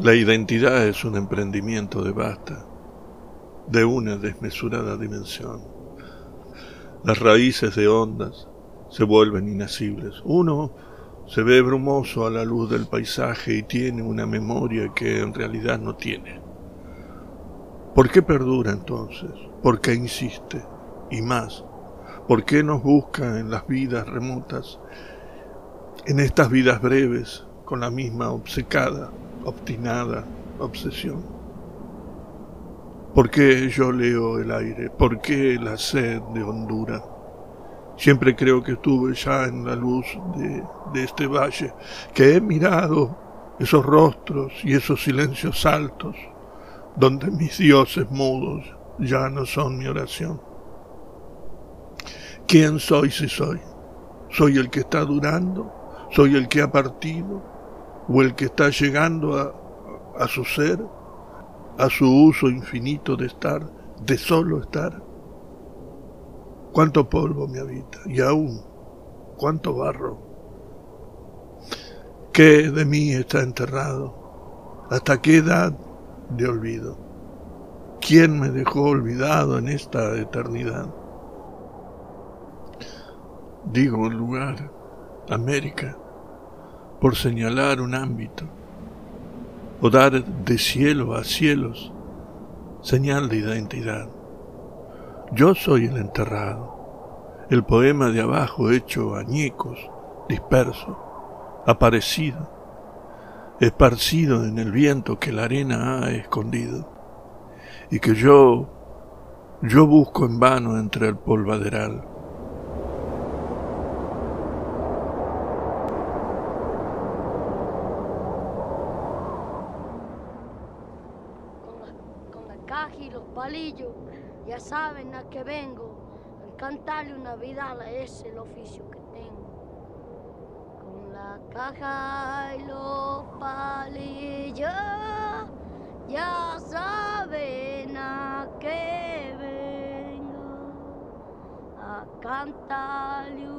La identidad es un emprendimiento de basta, de una desmesurada dimensión. Las raíces de ondas se vuelven inacibles. Uno se ve brumoso a la luz del paisaje y tiene una memoria que en realidad no tiene. ¿Por qué perdura entonces? ¿Por qué insiste? Y más, ¿por qué nos busca en las vidas remotas, en estas vidas breves, con la misma obcecada, obstinada obsesión? ¿Por qué yo leo el aire? ¿Por qué la sed de hondura? Siempre creo que estuve ya en la luz de, de este valle, que he mirado esos rostros y esos silencios altos, donde mis dioses mudos ya no son mi oración. ¿Quién soy si soy? ¿Soy el que está durando? ¿Soy el que ha partido? ¿O el que está llegando a, su ser? ¿A su uso infinito de estar, de solo estar? cuánto polvo me habita y aún cuánto barro. ¿Qué de mí está enterrado? ¿Hasta qué edad de olvido? ¿Quién me dejó olvidado en esta eternidad? Digo lugar, América, por señalar un ámbito, o dar de cielo a cielos señal de identidad. Yo soy el enterrado, el poema de abajo hecho añicos, disperso, aparecido, esparcido en el viento que la arena ha escondido, y que yo, yo busco en vano entre el polvaderal. Caja y los palillos ya saben a qué vengo. Al cantarle una vida es el oficio que tengo. Con la caja y los palillos, ya saben a qué vengo. A cantarle